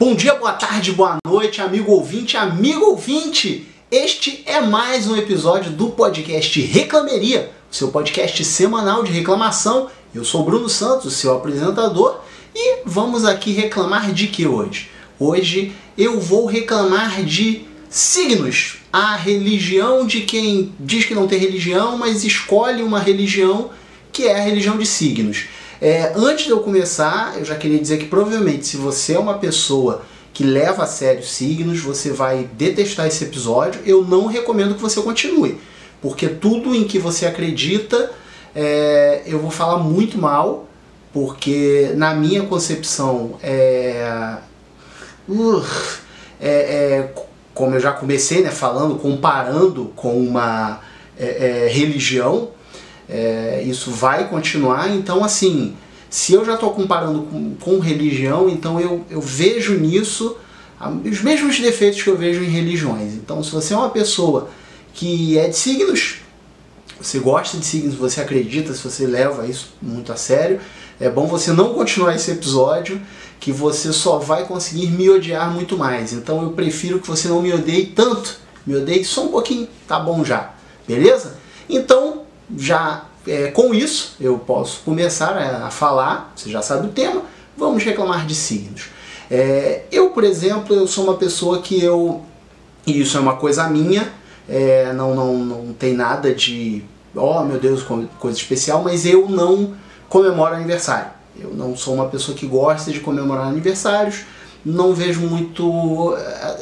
Bom dia, boa tarde, boa noite, amigo ouvinte, amigo ouvinte! Este é mais um episódio do podcast Reclameria, seu podcast semanal de reclamação. Eu sou Bruno Santos, seu apresentador, e vamos aqui reclamar de que hoje? Hoje eu vou reclamar de signos, a religião de quem diz que não tem religião, mas escolhe uma religião que é a religião de signos. É, antes de eu começar, eu já queria dizer que provavelmente se você é uma pessoa que leva a sério signos, você vai detestar esse episódio. Eu não recomendo que você continue, porque tudo em que você acredita é, eu vou falar muito mal, porque na minha concepção é, uh, é, é como eu já comecei né, falando, comparando com uma é, é, religião é, isso vai continuar, então assim, se eu já estou comparando com, com, religião, então eu, eu vejo nisso os mesmos defeitos que eu vejo em religiões. Então, se você é uma pessoa que é de signos, você gosta de signos, você acredita, se você leva isso muito a sério, é bom você não continuar esse episódio, que você só vai conseguir me odiar muito mais. Então eu prefiro que você não me odeie tanto, me odeie só um pouquinho, tá bom já, beleza? Então já é, com isso eu posso começar a, falar, você já sabe o tema, vamos reclamar de signos. É, eu, por exemplo, eu sou uma pessoa que eu, e isso é uma coisa minha, é, não, não, não tem nada de, oh meu Deus, coisa especial, mas eu não comemoro aniversário. Eu não sou uma pessoa que gosta de comemorar aniversários, não vejo muito.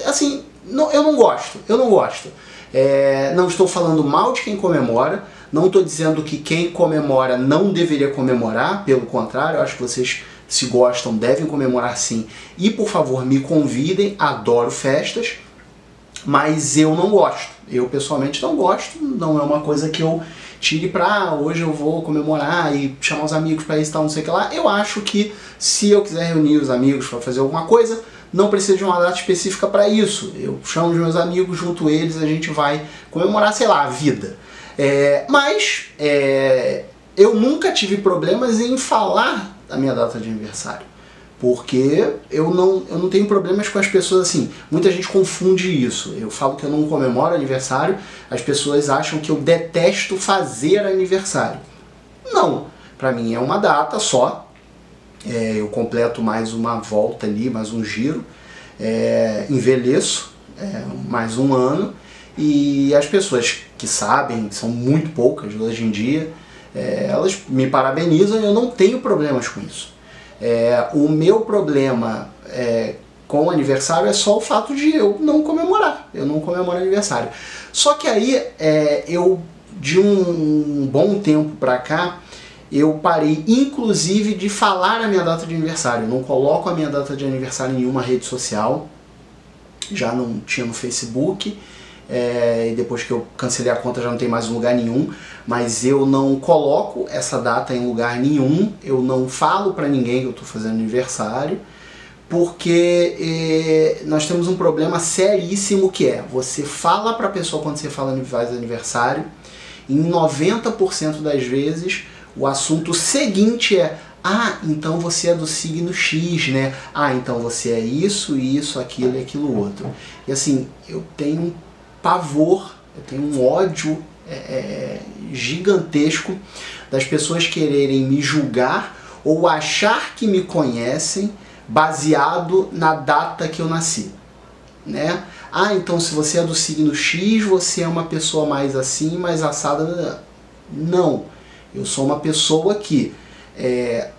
Assim, não, eu não gosto, eu não gosto. É, não estou falando mal de quem comemora, não estou dizendo que quem comemora não deveria comemorar, pelo contrário, acho que vocês, se gostam, devem comemorar sim. E por favor, me convidem, adoro festas, mas eu não gosto. Eu pessoalmente não gosto, não é uma coisa que eu tire pra ah, hoje eu vou comemorar e chamar os amigos para isso tal, não sei o que lá. Eu acho que se eu quiser reunir os amigos para fazer alguma coisa, não precisa de uma data específica para isso. Eu chamo os meus amigos, junto eles, a gente vai comemorar, sei lá, a vida. É, mas é, eu nunca tive problemas em falar da minha data de aniversário. Porque eu não, eu não tenho problemas com as pessoas assim. Muita gente confunde isso. Eu falo que eu não comemoro aniversário, as pessoas acham que eu detesto fazer aniversário. Não. Para mim é uma data só. É, eu completo mais uma volta ali, mais um giro. É, envelheço é, mais um ano e as pessoas que sabem, são muito poucas hoje em dia, é, elas me parabenizam e eu não tenho problemas com isso. É, o meu problema é, com o aniversário é só o fato de eu não comemorar. Eu não comemoro aniversário. Só que aí é, eu, de um, um bom tempo pra cá, eu parei inclusive de falar a minha data de aniversário. Eu não coloco a minha data de aniversário em nenhuma rede social. Já não tinha no Facebook é, e depois que eu cancelei a conta já não tem mais lugar nenhum, mas eu não coloco essa data em lugar nenhum, eu não falo para ninguém que eu estou fazendo aniversário, porque é, nós temos um problema seríssimo que é, você fala para a pessoa quando você fala faz aniversário, em 90% das vezes o assunto seguinte é ah, então você é do signo X, né? Ah, então você é isso, isso, aquilo e aquilo outro. E assim, eu tenho pavor, eu tenho um ódio é, é, gigantesco das pessoas quererem me julgar ou achar que me conhecem baseado na data que eu nasci. Né? Ah, então se você é do signo X, você é uma pessoa mais assim, mais assada. Não. Eu sou uma pessoa que é,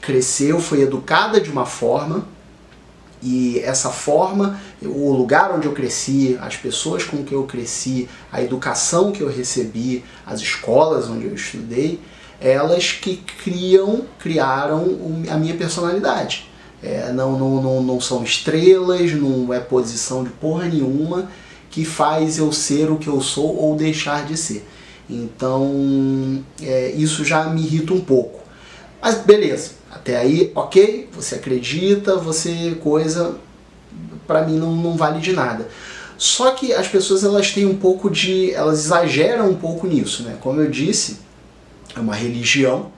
cresceu, foi educada de uma forma, e essa forma, o lugar onde eu cresci, as pessoas com que eu cresci, a educação que eu recebi, as escolas onde eu estudei, elas que criam, criaram a minha personalidade. É, não, não, não, não são estrelas, não é posição de porra nenhuma que faz eu ser o que eu sou ou deixar de ser. Então, é, isso já me irrita um pouco. Mas beleza, até aí, ok, você acredita, você coisa, para mim não, não vale de nada. Só que as pessoas elas têm um pouco de, elas exageram um pouco nisso, né? Como eu disse, é uma religião,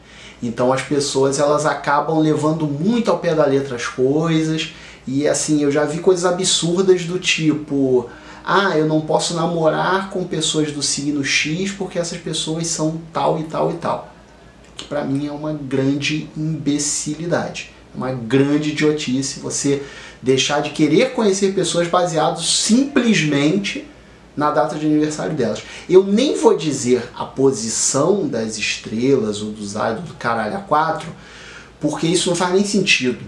então as pessoas elas acabam levando muito ao pé da letra as coisas E assim, eu já vi coisas absurdas do tipo, ah, eu não posso namorar com pessoas do signo X porque essas pessoas são tal e tal e tal. Que para mim é uma grande imbecilidade, uma grande idiotice você deixar de querer conhecer pessoas baseados simplesmente na data de aniversário delas. Eu nem vou dizer a posição das estrelas ou dos astros do caralho a quatro, porque isso não faz nem sentido.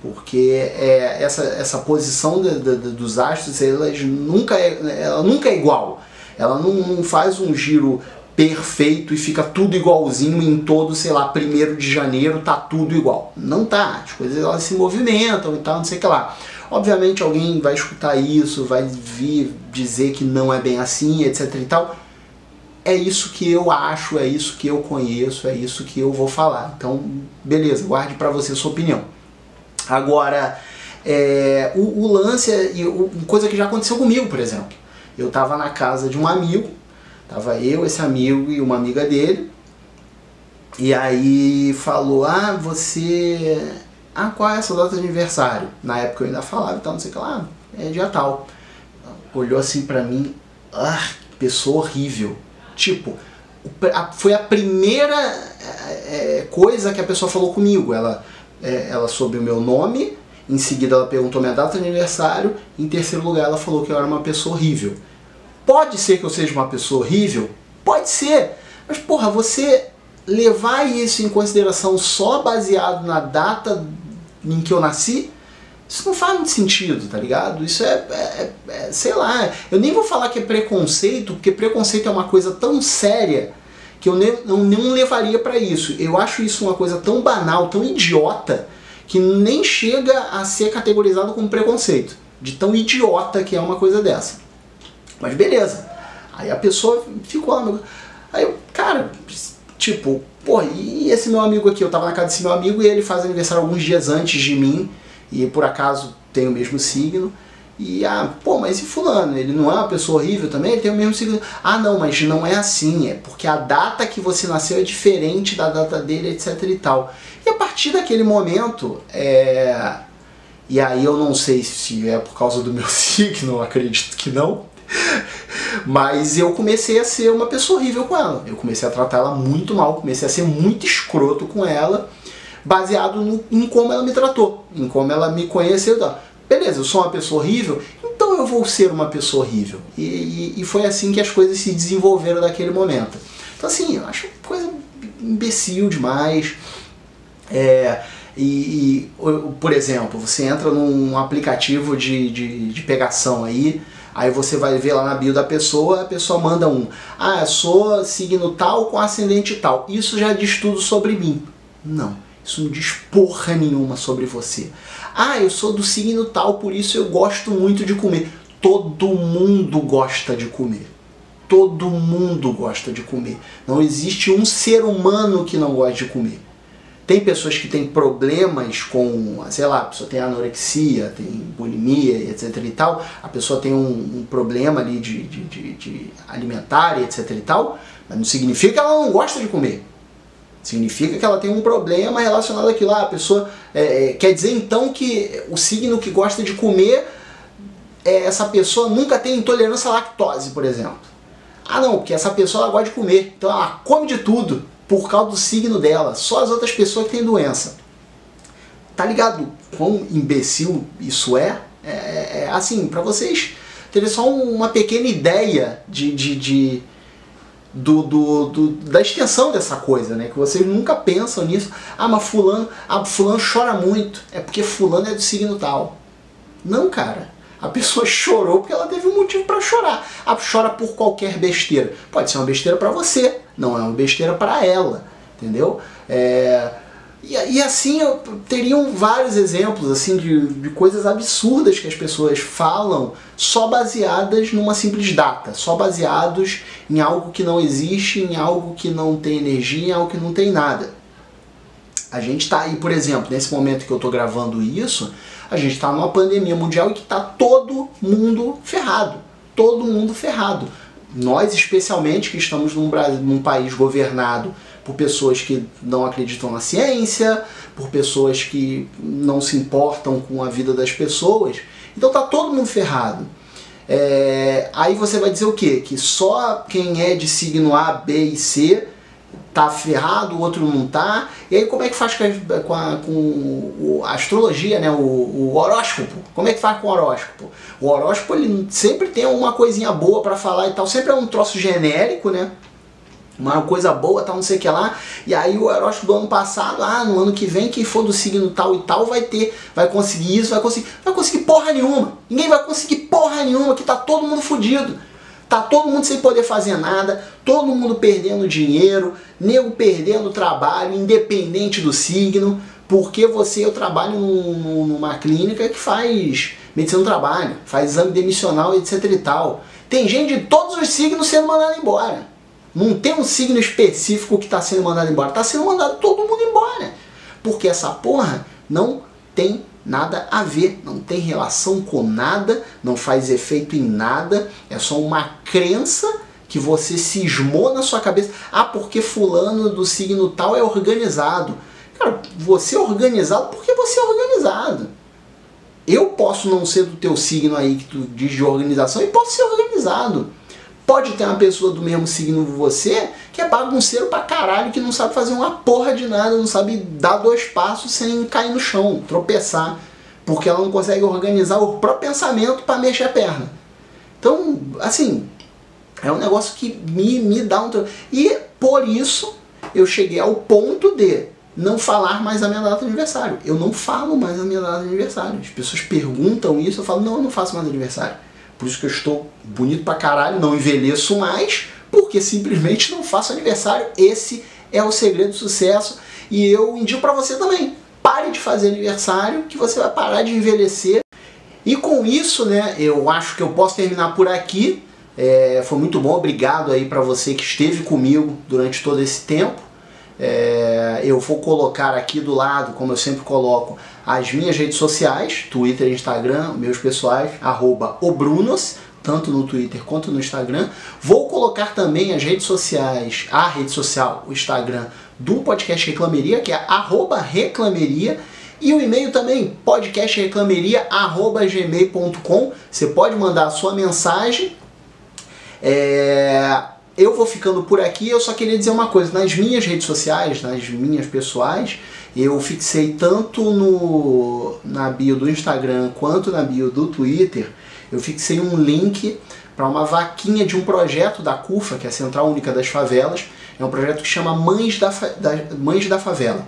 Porque é, essa, essa posição de, de, de, dos astros elas nunca é, ela nunca é igual. Ela não, não faz um giro perfeito e fica tudo igualzinho em todo, sei lá, primeiro de janeiro tá tudo igual. Não tá. As coisas elas se movimentam e tal, não sei o que lá. Obviamente alguém vai escutar isso, vai vir dizer que não é bem assim, etc e tal. É isso que eu acho, é isso que eu conheço, é isso que eu vou falar. Então, beleza, guarde para você sua opinião. Agora, é, o, o, lance, é, coisa que já aconteceu comigo, por exemplo. Eu estava na casa de um amigo, tava eu, esse amigo e uma amiga dele, e aí falou, ah, você ah, qual é essa data de aniversário? Na época eu ainda falava e tal, não sei o que lá, é dia tal. Olhou assim para mim, ah, pessoa horrível. Tipo, foi a primeira é, coisa que a pessoa falou comigo. Ela, é, ela soube o meu nome, em seguida ela perguntou minha data de aniversário, em terceiro lugar ela falou que eu era uma pessoa horrível. Pode ser que eu seja uma pessoa horrível? Pode ser. Mas porra, você levar isso em consideração só baseado na data em que eu nasci, isso não faz muito sentido, tá ligado? Isso é, é, é, sei lá, eu nem vou falar que é preconceito, porque preconceito é uma coisa tão séria que eu nem, não levaria para isso. Eu acho isso uma coisa tão banal, tão idiota, que nem chega a ser categorizado como preconceito. De tão idiota que é uma coisa dessa. Mas beleza. Aí a pessoa ficou lá. Aí eu, cara, Tipo, pô, e esse meu amigo aqui? Eu tava na casa desse meu amigo e ele faz aniversário alguns dias antes de mim, e por acaso tem o mesmo signo. E, ah, pô, mas e fulano? Ele não é uma pessoa horrível também? Ele tem o mesmo signo. Ah, não, mas não é assim. É porque a data que você nasceu é diferente da data dele, etc e tal. E a partir daquele momento, é... E aí eu não sei se é por causa do meu signo, acredito que não. Mas eu comecei a ser uma pessoa horrível com ela. Eu comecei a tratar ela muito mal, comecei a ser muito escroto com ela, baseado no, em como ela me tratou, em como ela me conheceu. Beleza, eu sou uma pessoa horrível, então eu vou ser uma pessoa horrível. E, e, e foi assim que as coisas se desenvolveram naquele momento. Então assim, eu acho coisa imbecil demais. É, e, e, por exemplo, você entra num aplicativo de, de, de pegação aí, Aí você vai ver lá na bio da pessoa, a pessoa manda um, ah, sou signo tal com ascendente tal. Isso já diz tudo sobre mim. Não, isso não diz porra nenhuma sobre você. Ah, eu sou do signo tal, por isso eu gosto muito de comer. Todo mundo gosta de comer. Todo mundo gosta de comer. Não existe um ser humano que não gosta de comer. Tem pessoas que têm problemas com, sei lá, a pessoa tem anorexia, tem bulimia, etc e tal, a pessoa tem um, um problema ali de, de, de, de alimentar, etc e tal, mas não significa que ela não gosta de comer. Significa que ela tem um problema relacionado àquilo lá. A pessoa é, é, quer dizer então que o signo que gosta de comer, é, essa pessoa nunca tem intolerância à lactose, por exemplo. Ah não, porque essa pessoa ela gosta de comer, então ela come de tudo por causa do signo dela. Só as outras pessoas que têm doença. Tá ligado quão imbecil isso é? É, é, é assim, para vocês terem só uma pequena ideia de, de, de do, do, do, da extensão dessa coisa, né? Que vocês nunca pensam nisso. Ah, mas fulano, ah, fulano chora muito. É porque fulano é do signo tal. Não, cara. A pessoa chorou porque ela teve um motivo para chorar. Ela chora por qualquer besteira. Pode ser uma besteira para você, não é uma besteira para ela, entendeu? É... E, e, assim eu teriam vários exemplos assim de, de coisas absurdas que as pessoas falam só baseadas numa simples data, só baseados em algo que não existe, em algo que não tem energia, em algo que não tem nada. A gente está aí, por exemplo, nesse momento que eu estou gravando isso, a gente está numa pandemia mundial e que está todo mundo ferrado. Todo mundo ferrado. Nós, especialmente, que estamos num, Brasil, num país governado por pessoas que não acreditam na ciência, por pessoas que não se importam com a vida das pessoas. Então tá todo mundo ferrado. É, aí você vai dizer o quê? Que só quem é de signo A, B e C tá ferrado, o outro não tá. E aí como é que faz com a, com a, com a astrologia, né? O, o, horóscopo? Como é que faz com o horóscopo? O horóscopo ele sempre tem uma coisinha boa para falar e tal, sempre é um troço genérico, né? Uma coisa boa, tal, não sei o que lá. E aí o horóscopo do ano passado, ah, no ano que vem, quem for do signo tal e tal vai ter, vai conseguir isso, vai conseguir. Vai conseguir porra nenhuma. Ninguém vai conseguir porra nenhuma, que tá todo mundo fudido. Tá todo mundo sem poder fazer nada, todo mundo perdendo dinheiro, nego perdendo trabalho, independente do signo, porque você, eu trabalho num, numa clínica que faz medicina do trabalho, faz exame demissional, etc e tal. Tem gente de todos os signos sendo mandado embora. Não tem um signo específico que está sendo mandado embora, está sendo mandado todo mundo embora. Porque essa porra não tem nada a ver, não tem relação com nada, não faz efeito em nada, é só uma crença que você cismou na sua cabeça. Ah, porque fulano do signo tal é organizado. Cara, você é organizado porque você é organizado. Eu posso não ser do teu signo aí que tu diz de organização e posso ser organizado. Pode ter uma pessoa do mesmo signo que você que é bagunceiro pra caralho, que não sabe fazer uma porra de nada, não sabe dar dois passos sem cair no chão, tropeçar, porque ela não consegue organizar o próprio pensamento para mexer a perna. Então, assim, é um negócio que me, me dá um. E por isso eu cheguei ao ponto de não falar mais a minha data de aniversário. Eu não falo mais a minha data de aniversário. As pessoas perguntam isso, eu falo, não, eu não faço mais aniversário. Por isso que eu estou bonito pra caralho, não envelheço mais, porque simplesmente não faço aniversário. Esse é o segredo do sucesso. E eu indico para você também. Pare de fazer aniversário, que você vai parar de envelhecer. E com isso, né, eu acho que eu posso terminar por aqui. É, foi muito bom, obrigado aí para você que esteve comigo durante todo esse tempo. É, eu vou colocar aqui do lado, como eu sempre coloco, as minhas redes sociais, Twitter Instagram, meus pessoais, arroba obrunos, tanto no Twitter quanto no Instagram. Vou colocar também as redes sociais, a rede social, o Instagram do podcast Reclameria, que é arroba reclameria, e o e-mail também, podcastreclameria.gmail.com. Você pode mandar a sua mensagem. É eu vou ficando por aqui. Eu só queria dizer uma coisa: nas minhas redes sociais, nas minhas pessoais, eu fixei tanto no, na bio do Instagram quanto na bio do Twitter, eu fixei um link para uma vaquinha de um projeto da CUFA, que é a Central Única das Favelas. É um projeto que chama Mães da, da Mães da Favela.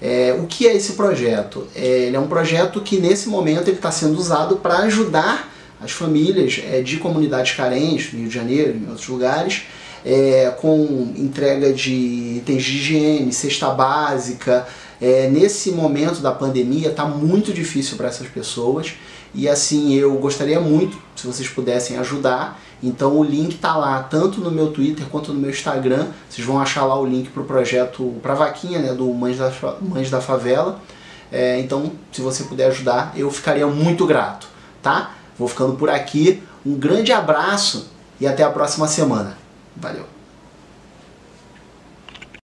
É, o que é esse projeto? É, ele é um projeto que nesse momento ele está sendo usado para ajudar as famílias é, de comunidades carentes, no Rio de Janeiro, em outros lugares, é, com entrega de itens de higiene, cesta básica. É, nesse momento da pandemia está muito difícil para essas pessoas e assim eu gostaria muito se vocês pudessem ajudar. Então o link está lá tanto no meu Twitter quanto no meu Instagram. Vocês vão achar lá o link para o projeto, para a vaquinha né, do Mães da, Mães da Favela. É, então, se você puder ajudar, eu ficaria muito grato, tá? Vou ficando por aqui. Um grande abraço e até a próxima semana. Vale.